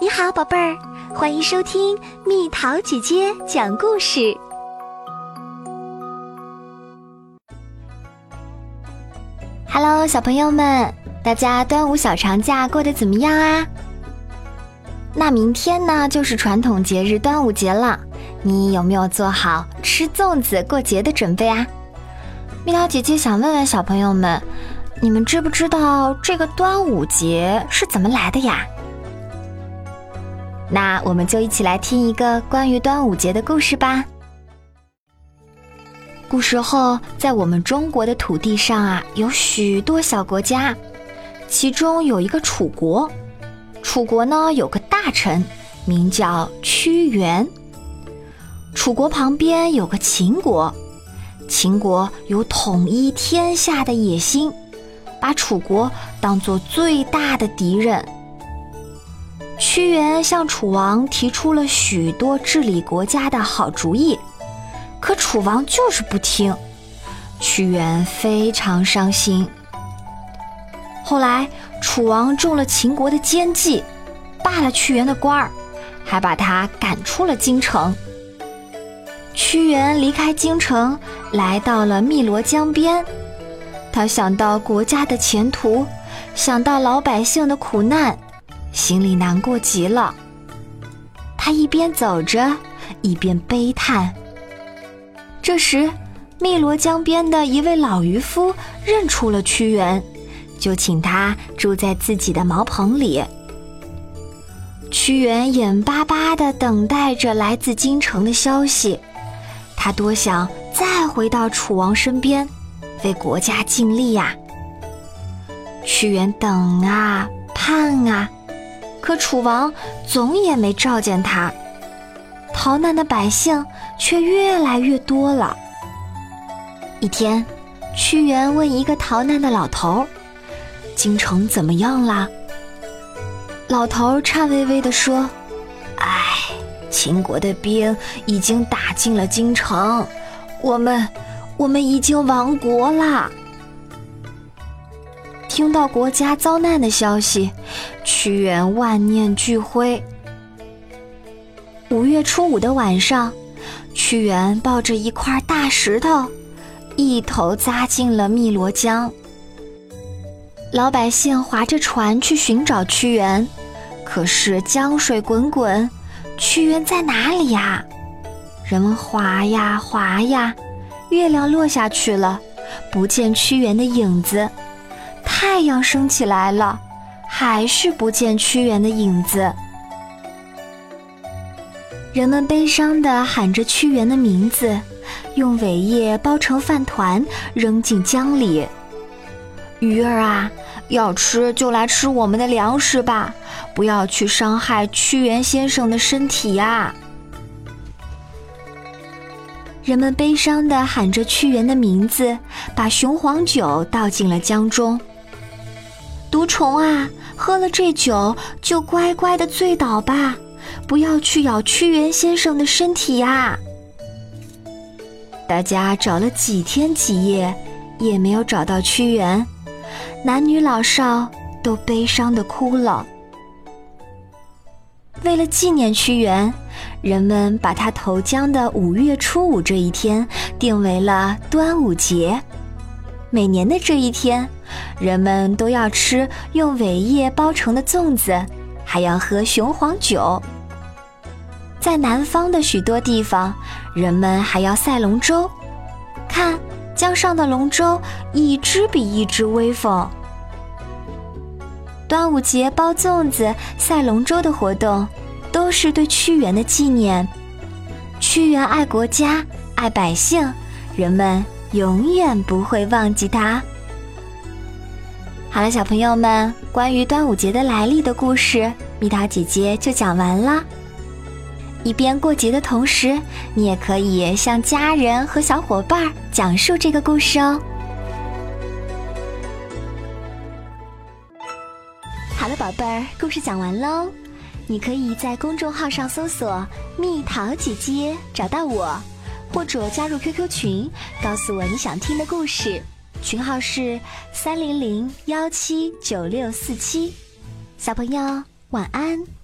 你好，宝贝儿，欢迎收听蜜桃姐姐讲故事。Hello，小朋友们，大家端午小长假过得怎么样啊？那明天呢，就是传统节日端午节了，你有没有做好吃粽子过节的准备啊？蜜桃姐姐想问问小朋友们。你们知不知道这个端午节是怎么来的呀？那我们就一起来听一个关于端午节的故事吧。古时候，在我们中国的土地上啊，有许多小国家，其中有一个楚国。楚国呢，有个大臣名叫屈原。楚国旁边有个秦国，秦国有统一天下的野心。把楚国当做最大的敌人。屈原向楚王提出了许多治理国家的好主意，可楚王就是不听。屈原非常伤心。后来，楚王中了秦国的奸计，罢了屈原的官儿，还把他赶出了京城。屈原离开京城，来到了汨罗江边。他想到国家的前途，想到老百姓的苦难，心里难过极了。他一边走着，一边悲叹。这时，汨罗江边的一位老渔夫认出了屈原，就请他住在自己的茅棚里。屈原眼巴巴地等待着来自京城的消息，他多想再回到楚王身边。为国家尽力呀！屈原等啊盼啊，可楚王总也没召见他，逃难的百姓却越来越多了。一天，屈原问一个逃难的老头：“京城怎么样啦？”老头颤巍巍地说：“哎，秦国的兵已经打进了京城，我们……”我们已经亡国啦！听到国家遭难的消息，屈原万念俱灰。五月初五的晚上，屈原抱着一块大石头，一头扎进了汨罗江。老百姓划着船去寻找屈原，可是江水滚滚，屈原在哪里呀？人们划呀划呀。月亮落下去了，不见屈原的影子；太阳升起来了，还是不见屈原的影子。人们悲伤地喊着屈原的名字，用苇叶包成饭团扔进江里。鱼儿啊，要吃就来吃我们的粮食吧，不要去伤害屈原先生的身体呀！人们悲伤地喊着屈原的名字，把雄黄酒倒进了江中。毒虫啊，喝了这酒就乖乖的醉倒吧，不要去咬屈原先生的身体呀！大家找了几天几夜，也没有找到屈原，男女老少都悲伤的哭了。为了纪念屈原。人们把他投江的五月初五这一天定为了端午节。每年的这一天，人们都要吃用苇叶包成的粽子，还要喝雄黄酒。在南方的许多地方，人们还要赛龙舟。看，江上的龙舟一只比一只威风。端午节包粽子、赛龙舟的活动。都是对屈原的纪念。屈原爱国家、爱百姓，人们永远不会忘记他。好了，小朋友们，关于端午节的来历的故事，蜜桃姐姐就讲完了。一边过节的同时，你也可以向家人和小伙伴讲述这个故事哦。好了，宝贝儿，故事讲完喽。你可以在公众号上搜索“蜜桃姐姐”找到我，或者加入 QQ 群，告诉我你想听的故事。群号是三零零幺七九六四七。小朋友晚安。